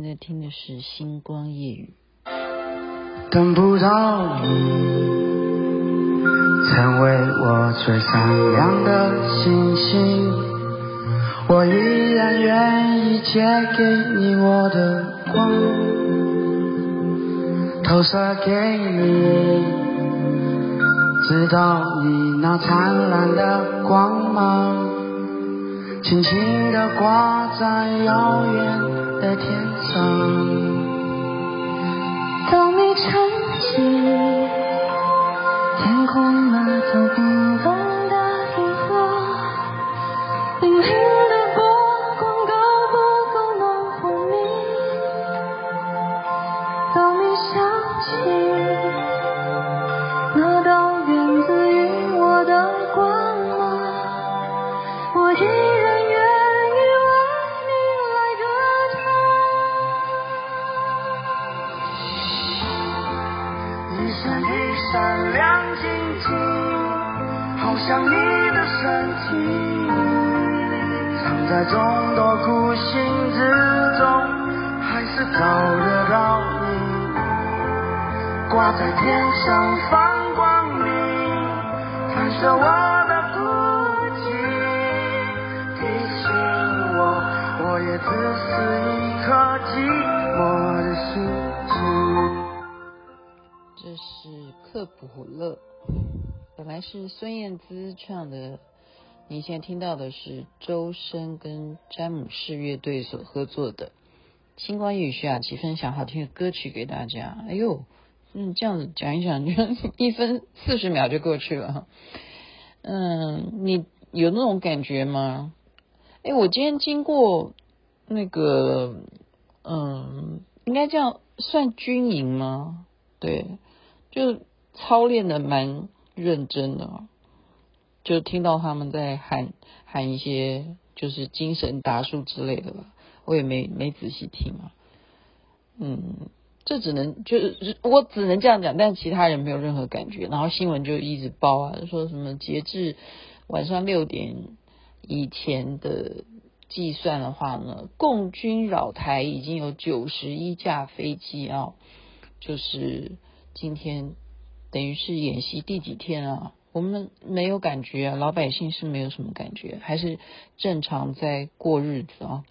现在听的是《星光夜语》。等不到你，成为我最闪亮的星星，我依然愿意借给你我的光，投射给你，直到你那灿烂的光芒，轻轻地挂在遥远的天上。当你沉寂天空那头得到你。挂在天上放光明，弹射我的孤寂，提醒我，我也只是一颗寂寞的星星。这是克卜勒，本来是孙燕姿唱的。你现在听到的是周深跟詹姆士乐队所合作的《星光雨》，徐雅琪分享好听的歌曲给大家。哎呦！嗯，这样子讲一讲，就 一分四十秒就过去了。嗯，你有那种感觉吗？哎，我今天经过那个，嗯，应该这样算军营吗？对，就操练的蛮认真的，就听到他们在喊喊一些就是精神达数之类的吧，我也没没仔细听啊，嗯。这只能就是我只能这样讲，但其他人没有任何感觉。然后新闻就一直报啊，说什么截至晚上六点以前的计算的话呢，共军扰台已经有九十一架飞机啊，就是今天等于是演习第几天啊？我们没有感觉啊，老百姓是没有什么感觉，还是正常在过日子啊。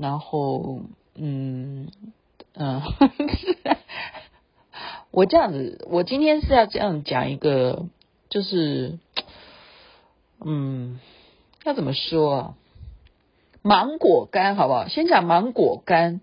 然后嗯。嗯，我这样子，我今天是要这样讲一个，就是，嗯，要怎么说啊？芒果干好不好？先讲芒果干。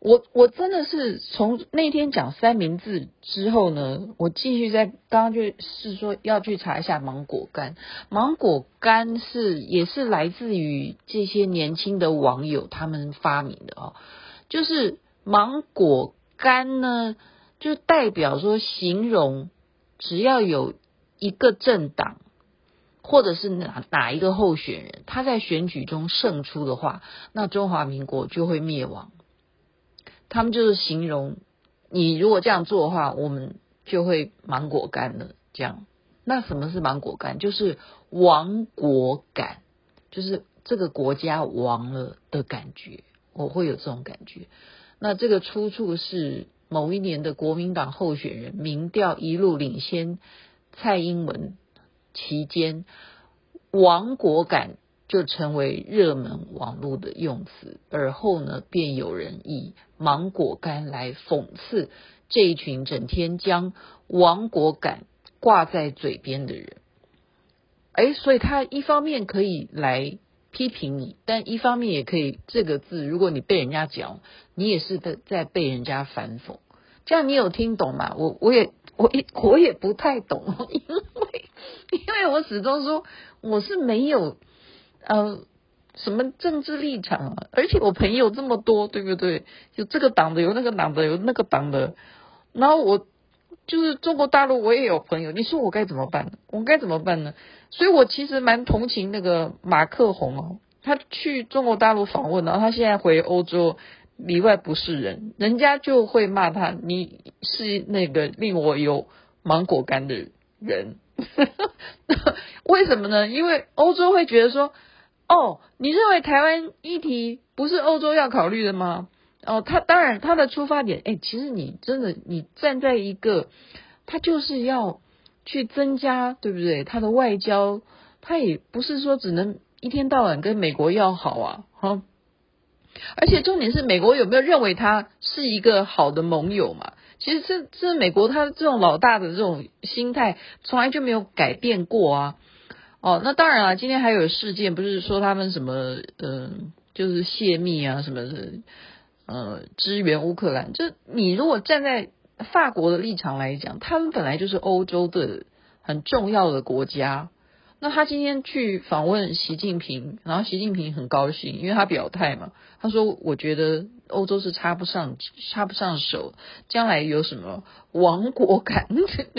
我我真的是从那天讲三明治之后呢，我继续在刚刚就是说要去查一下芒果干。芒果干是也是来自于这些年轻的网友他们发明的哦，就是。芒果干呢，就代表说形容，只要有一个政党，或者是哪哪一个候选人，他在选举中胜出的话，那中华民国就会灭亡。他们就是形容，你如果这样做的话，我们就会芒果干了。这样，那什么是芒果干？就是亡国感，就是这个国家亡了的感觉，我会有这种感觉。那这个出处是某一年的国民党候选人民调一路领先蔡英文期间，亡国感就成为热门网络的用词，而后呢，便有人以芒果干来讽刺这一群整天将亡国感挂在嘴边的人。哎，所以他一方面可以来。批评你，但一方面也可以这个字，如果你被人家讲，你也是在在被人家反讽。这样你有听懂吗？我我也我也我也不太懂，因为因为我始终说我是没有呃什么政治立场啊，而且我朋友这么多，对不对？有这个党的，有那个党的，有那个党的，然后我。就是中国大陆，我也有朋友。你说我该怎么办？我该怎么办呢？所以我其实蛮同情那个马克宏哦，他去中国大陆访问，然后他现在回欧洲，里外不是人，人家就会骂他，你是那个令我有芒果干的人。为什么呢？因为欧洲会觉得说，哦，你认为台湾议题不是欧洲要考虑的吗？哦，他当然他的出发点，哎，其实你真的你站在一个，他就是要去增加，对不对？他的外交，他也不是说只能一天到晚跟美国要好啊，哈。而且重点是，美国有没有认为他是一个好的盟友嘛？其实这这美国他这种老大的这种心态，从来就没有改变过啊。哦，那当然了，今天还有事件，不是说他们什么，嗯、就是泄密啊，什么的，呃，支援乌克兰。就你如果站在法国的立场来讲，他们本来就是欧洲的很重要的国家。那他今天去访问习近平，然后习近平很高兴，因为他表态嘛，他说：“我觉得欧洲是插不上插不上手，将来有什么亡国感？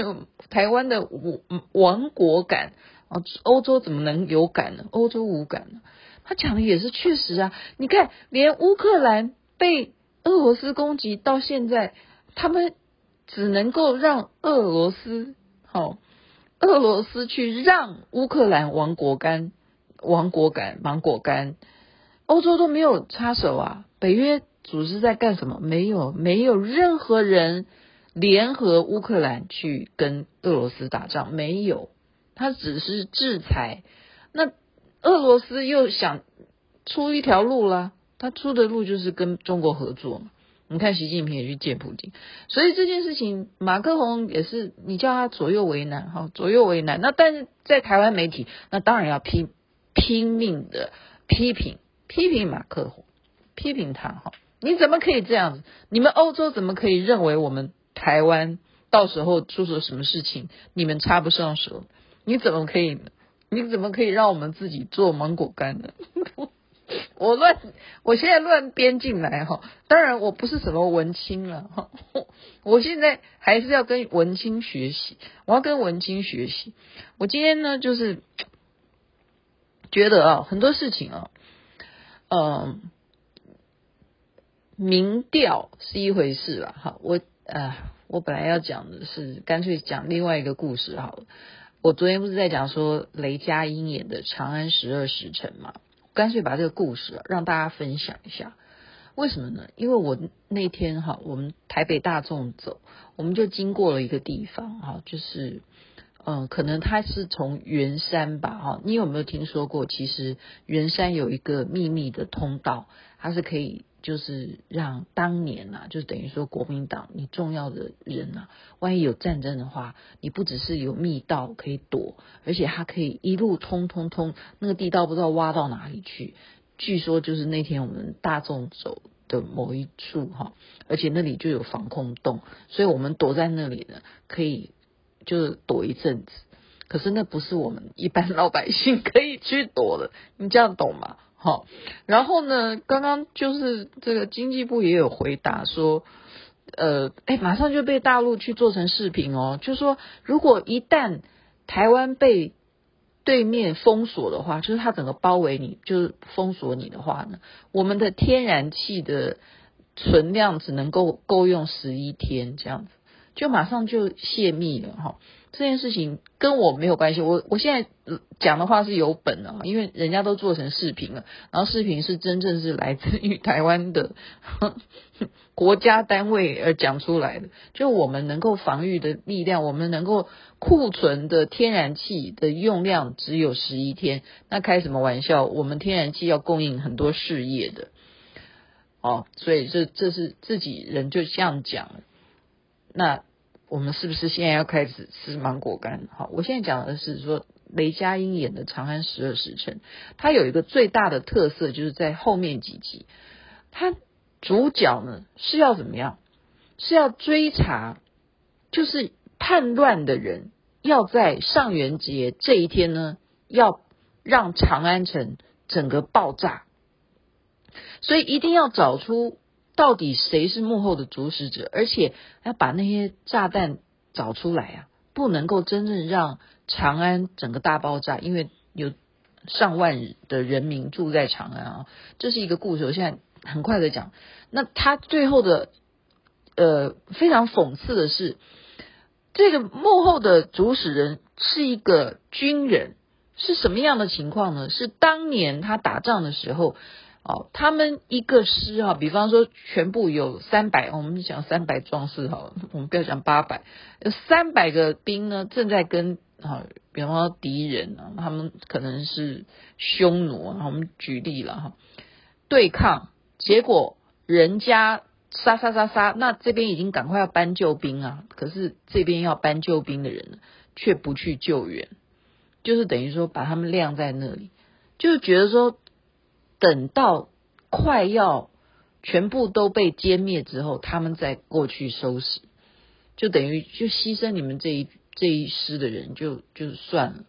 台湾的亡国感。”哦，欧洲怎么能有感呢？欧洲无感呢？他讲的也是确实啊。你看，连乌克兰被俄罗斯攻击到现在，他们只能够让俄罗斯，好，俄罗斯去让乌克兰亡国干、亡国感、亡国干。欧洲都没有插手啊。北约组织在干什么？没有，没有任何人联合乌克兰去跟俄罗斯打仗，没有。他只是制裁，那俄罗斯又想出一条路啦，他出的路就是跟中国合作嘛。你看习近平也去见普京，所以这件事情马克宏也是你叫他左右为难哈，左右为难。那但是在台湾媒体，那当然要拼拼命的批评批评马克宏，批评他哈，你怎么可以这样子？你们欧洲怎么可以认为我们台湾到时候出了什么事情，你们插不上手？你怎么可以？你怎么可以让我们自己做芒果干呢？我乱，我现在乱编进来哈。当然，我不是什么文青了哈。我现在还是要跟文青学习，我要跟文青学习。我今天呢，就是觉得啊，很多事情啊，嗯，民调是一回事了哈。我呃，我本来要讲的是，干脆讲另外一个故事好了。我昨天不是在讲说雷佳音演的《长安十二时辰》嘛？干脆把这个故事啊让大家分享一下。为什么呢？因为我那天哈，我们台北大众走，我们就经过了一个地方哈，就是嗯，可能他是从圆山吧哈。你有没有听说过？其实圆山有一个秘密的通道，它是可以。就是让当年呐、啊，就是等于说国民党你重要的人呐、啊，万一有战争的话，你不只是有密道可以躲，而且它可以一路通通通，那个地道不知道挖到哪里去。据说就是那天我们大众走的某一处哈，而且那里就有防空洞，所以我们躲在那里呢，可以就是躲一阵子。可是那不是我们一般老百姓可以去躲的，你这样懂吗？好，然后呢，刚刚就是这个经济部也有回答说，呃，哎，马上就被大陆去做成视频哦，就说如果一旦台湾被对面封锁的话，就是它整个包围你，就是封锁你的话呢，我们的天然气的存量只能够够用十一天这样子，就马上就泄密了哈。这件事情跟我没有关系，我我现在讲的话是有本的，因为人家都做成视频了，然后视频是真正是来自于台湾的国家单位而讲出来的，就我们能够防御的力量，我们能够库存的天然气的用量只有十一天，那开什么玩笑？我们天然气要供应很多事业的，哦，所以这这是自己人就这样讲，那。我们是不是现在要开始吃芒果干？好，我现在讲的是说雷佳音演的《长安十二时辰》，它有一个最大的特色，就是在后面几集，它主角呢是要怎么样？是要追查，就是叛乱的人要在上元节这一天呢，要让长安城整个爆炸，所以一定要找出。到底谁是幕后的主使者？而且要把那些炸弹找出来啊！不能够真正让长安整个大爆炸，因为有上万的人民住在长安啊。这是一个故事，我现在很快的讲。那他最后的呃非常讽刺的是，这个幕后的主使人是一个军人，是什么样的情况呢？是当年他打仗的时候。哦，他们一个师哈，比方说全部有三百，我们讲三百壮士哈，我们不要讲八百，有三百个兵呢，正在跟哈，比方说敌人啊，他们可能是匈奴啊，我们举例了哈，对抗，结果人家杀杀杀杀，那这边已经赶快要搬救兵啊，可是这边要搬救兵的人却不去救援，就是等于说把他们晾在那里，就是觉得说。等到快要全部都被歼灭之后，他们再过去收拾，就等于就牺牲你们这一这一师的人就就算了，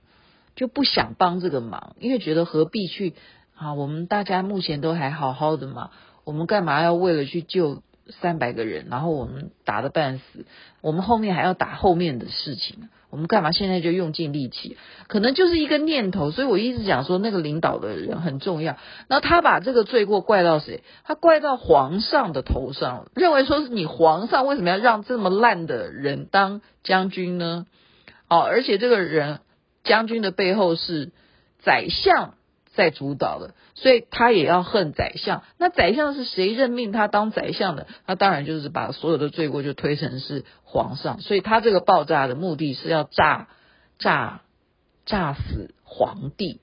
就不想帮这个忙，因为觉得何必去啊？我们大家目前都还好好的嘛，我们干嘛要为了去救？三百个人，然后我们打得半死，我们后面还要打后面的事情，我们干嘛现在就用尽力气？可能就是一个念头，所以我一直讲说那个领导的人很重要。那他把这个罪过怪到谁？他怪到皇上的头上，认为说是你皇上为什么要让这么烂的人当将军呢？哦，而且这个人将军的背后是宰相。在主导的，所以他也要恨宰相。那宰相是谁任命他当宰相的？那当然就是把所有的罪过就推成是皇上。所以他这个爆炸的目的是要炸炸炸死皇帝。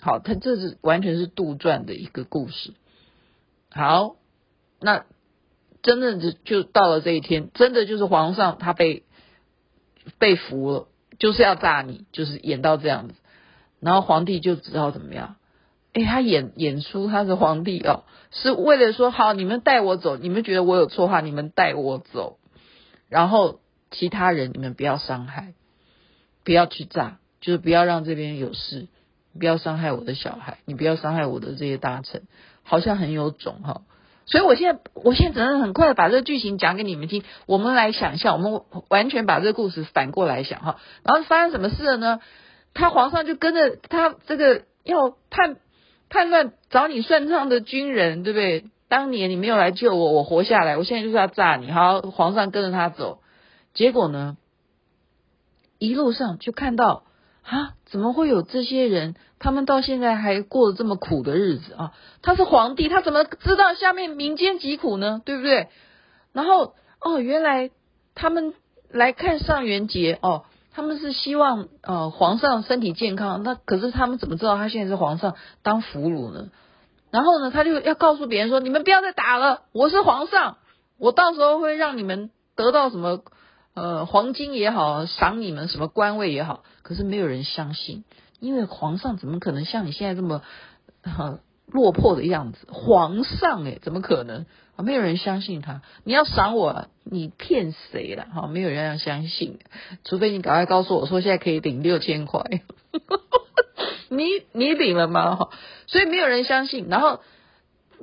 好，他这是完全是杜撰的一个故事。好，那真的就就到了这一天，真的就是皇上他被被俘了，就是要炸你，就是演到这样子。然后皇帝就知道怎么样，哎，他演演出他是皇帝哦，是为了说好，你们带我走，你们觉得我有错话，你们带我走，然后其他人你们不要伤害，不要去炸，就是不要让这边有事，不要伤害我的小孩，你不要伤害我的这些大臣，好像很有种哈、所以我现在我现在只能很快的把这个剧情讲给你们听，我们来想象，我们完全把这个故事反过来想哈，然后发生什么事了呢？他皇上就跟着他这个要叛叛乱找你算账的军人，对不对？当年你没有来救我，我活下来，我现在就是要炸你。好，皇上跟着他走，结果呢，一路上就看到啊，怎么会有这些人？他们到现在还过得这么苦的日子啊？他是皇帝，他怎么知道下面民间疾苦呢？对不对？然后哦，原来他们来看上元节哦。他们是希望呃皇上身体健康，那可是他们怎么知道他现在是皇上当俘虏呢？然后呢，他就要告诉别人说：“你们不要再打了，我是皇上，我到时候会让你们得到什么呃黄金也好，赏你们什么官位也好。”可是没有人相信，因为皇上怎么可能像你现在这么呃落魄的样子？皇上诶，怎么可能？啊，没有人相信他。你要赏我，你骗谁了？哈，没有人要相信，除非你赶快告诉我说现在可以领六千块。你你领了吗？哈，所以没有人相信。然后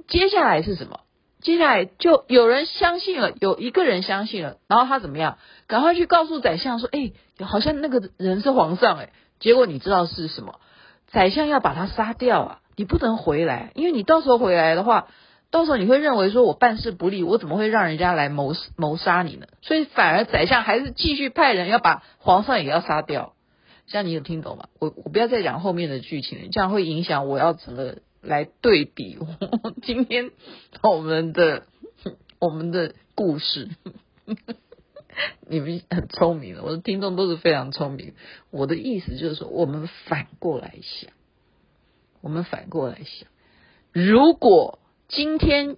接下来是什么？接下来就有人相信了，有一个人相信了。然后他怎么样？赶快去告诉宰相说：“哎，好像那个人是皇上。”哎，结果你知道是什么？宰相要把他杀掉啊！你不能回来，因为你到时候回来的话。到时候你会认为说，我办事不力，我怎么会让人家来谋谋杀你呢？所以反而宰相还是继续派人要把皇上也要杀掉。这样你有听懂吗？我我不要再讲后面的剧情了，这样会影响我要怎么来对比今天我们的我们的故事。你们很聪明的，我的听众都是非常聪明。我的意思就是说，我们反过来想，我们反过来想，如果。今天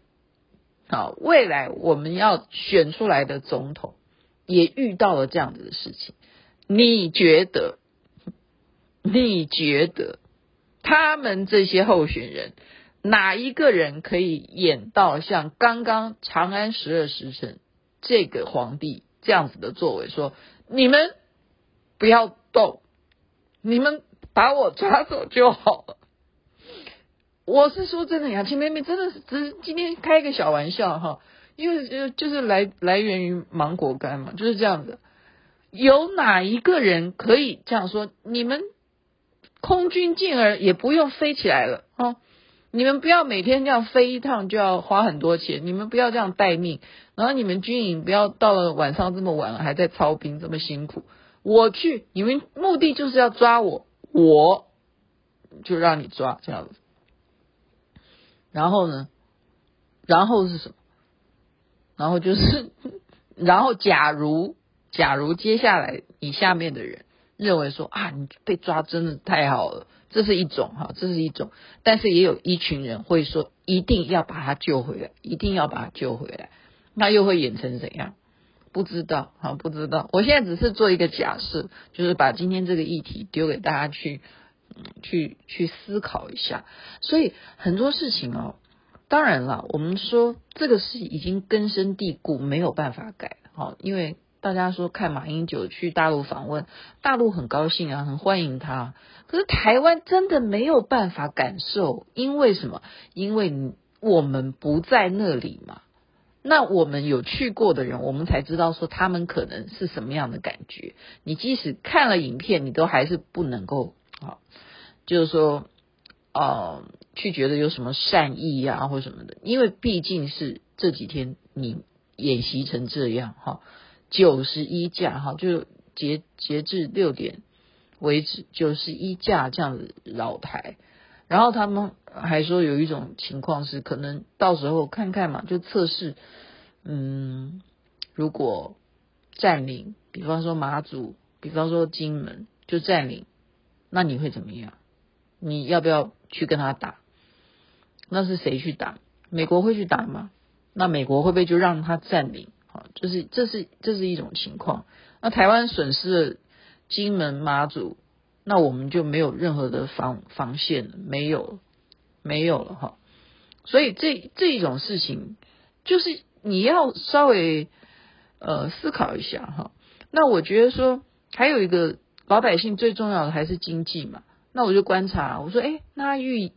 啊，未来我们要选出来的总统也遇到了这样子的事情，你觉得？你觉得他们这些候选人哪一个人可以演到像刚刚长安十二时辰这个皇帝这样子的作为？说你们不要动，你们把我抓走就好了。我是说真的呀，亲妹妹真的是只是今天开一个小玩笑哈，因为就就是来来源于芒果干嘛，就是这样的。有哪一个人可以这样说？你们空军进而也不用飞起来了哈，你们不要每天这样飞一趟就要花很多钱，你们不要这样待命，然后你们军营不要到了晚上这么晚了还在操兵这么辛苦。我去，你们目的就是要抓我，我就让你抓这样子。然后呢？然后是什么？然后就是，然后假如假如接下来你下面的人认为说啊，你被抓真的太好了，这是一种哈，这是一种，但是也有一群人会说一定要把他救回来，一定要把他救回来，那又会演成怎样？不知道，哈，不知道。我现在只是做一个假设，就是把今天这个议题丢给大家去，去去思考一下。所以很多事情哦，当然了，我们说这个是已经根深蒂固，没有办法改。好，因为大家说看马英九去大陆访问，大陆很高兴啊，很欢迎他。可是台湾真的没有办法感受，因为什么？因为我们不在那里嘛。那我们有去过的人，我们才知道说他们可能是什么样的感觉。你即使看了影片，你都还是不能够啊，就是说，呃，去觉得有什么善意啊或什么的，因为毕竟是这几天你演习成这样哈，九十一架哈，就截截至六点为止，九十一架这样子绕台。然后他们还说有一种情况是，可能到时候看看嘛，就测试，嗯，如果占领，比方说马祖，比方说金门，就占领，那你会怎么样？你要不要去跟他打？那是谁去打？美国会去打吗？那美国会不会就让他占领？好，就是这是这是一种情况。那台湾损失了金门、马祖。那我们就没有任何的防防线了，没有，没有了哈。所以这这一种事情，就是你要稍微呃思考一下哈。那我觉得说，还有一个老百姓最重要的还是经济嘛。那我就观察，我说，哎，那预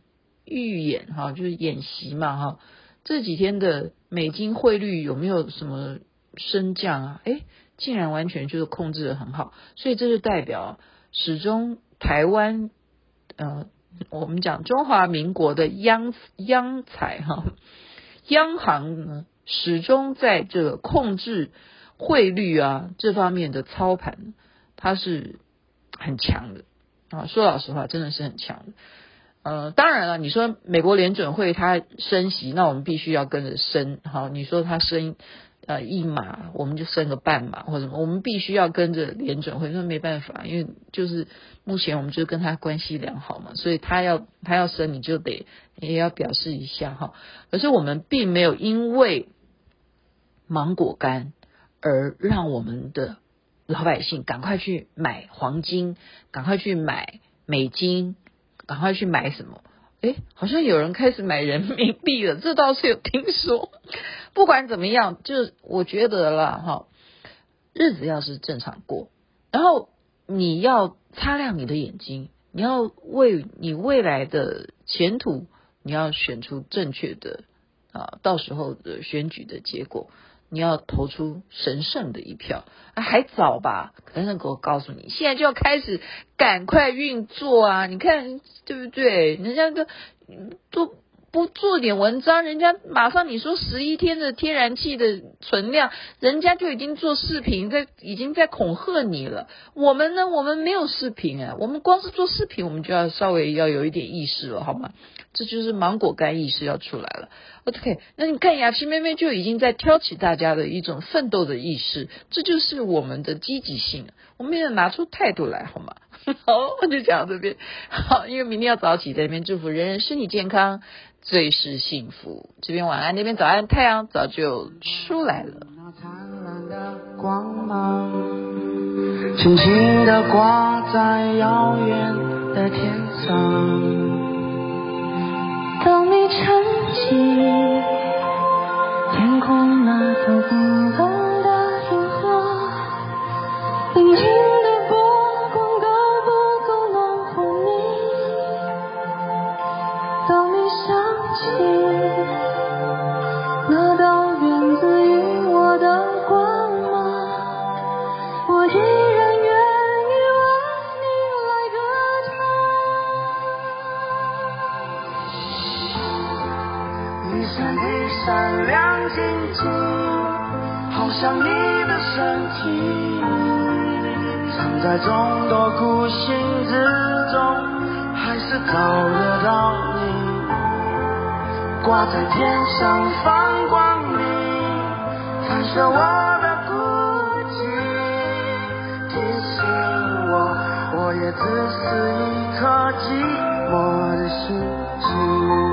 预演哈，就是演习嘛哈。这几天的美金汇率有没有什么升降啊？哎，竟然完全就是控制的很好，所以这就代表。始终台湾，呃，我们讲中华民国的央央财哈，央行呢始终在这个控制汇率啊这方面的操盘，它是很强的啊。说老实话，真的是很强的。呃，当然了，你说美国联准会它升息，那我们必须要跟着升。好，你说它升。呃，一码我们就升个半码或者什么，我们必须要跟着联准会，那没办法，因为就是目前我们就跟他关系良好嘛，所以他要他要升，你就得也要表示一下哈。可是我们并没有因为芒果干而让我们的老百姓赶快去买黄金，赶快去买美金，赶快去买什么？诶，好像有人开始买人民币了，这倒是有听说。不管怎么样，就是我觉得啦，哈，日子要是正常过，然后你要擦亮你的眼睛，你要为你未来的前途，你要选出正确的啊，到时候的选举的结果，你要投出神圣的一票啊，还早吧？可是我告诉你，现在就要开始赶快运作啊！你看对不对？人家都都。不做点文章，人家马上你说十一天的天然气的存量，人家就已经做视频在已经在恐吓你了。我们呢，我们没有视频啊，我们光是做视频，我们就要稍微要有一点意识了，好吗？这就是芒果干意识要出来了。OK，那你看雅琪妹妹就已经在挑起大家的一种奋斗的意识，这就是我们的积极性，我们要拿出态度来，好吗？好，我就讲到这边。好，因为明天要早起，在这边祝福人人身体健康。最是幸福，这边晚安，那边早安，太阳早就出来了。那灿烂的光芒，轻轻的挂在遥远的天上。当你撑起天空那道不动闪一闪亮晶晶好像你的身体藏在众多孤星之中还是找得到你挂在天上放光明反射我的孤寂提醒我我也只是一颗寂寞的星星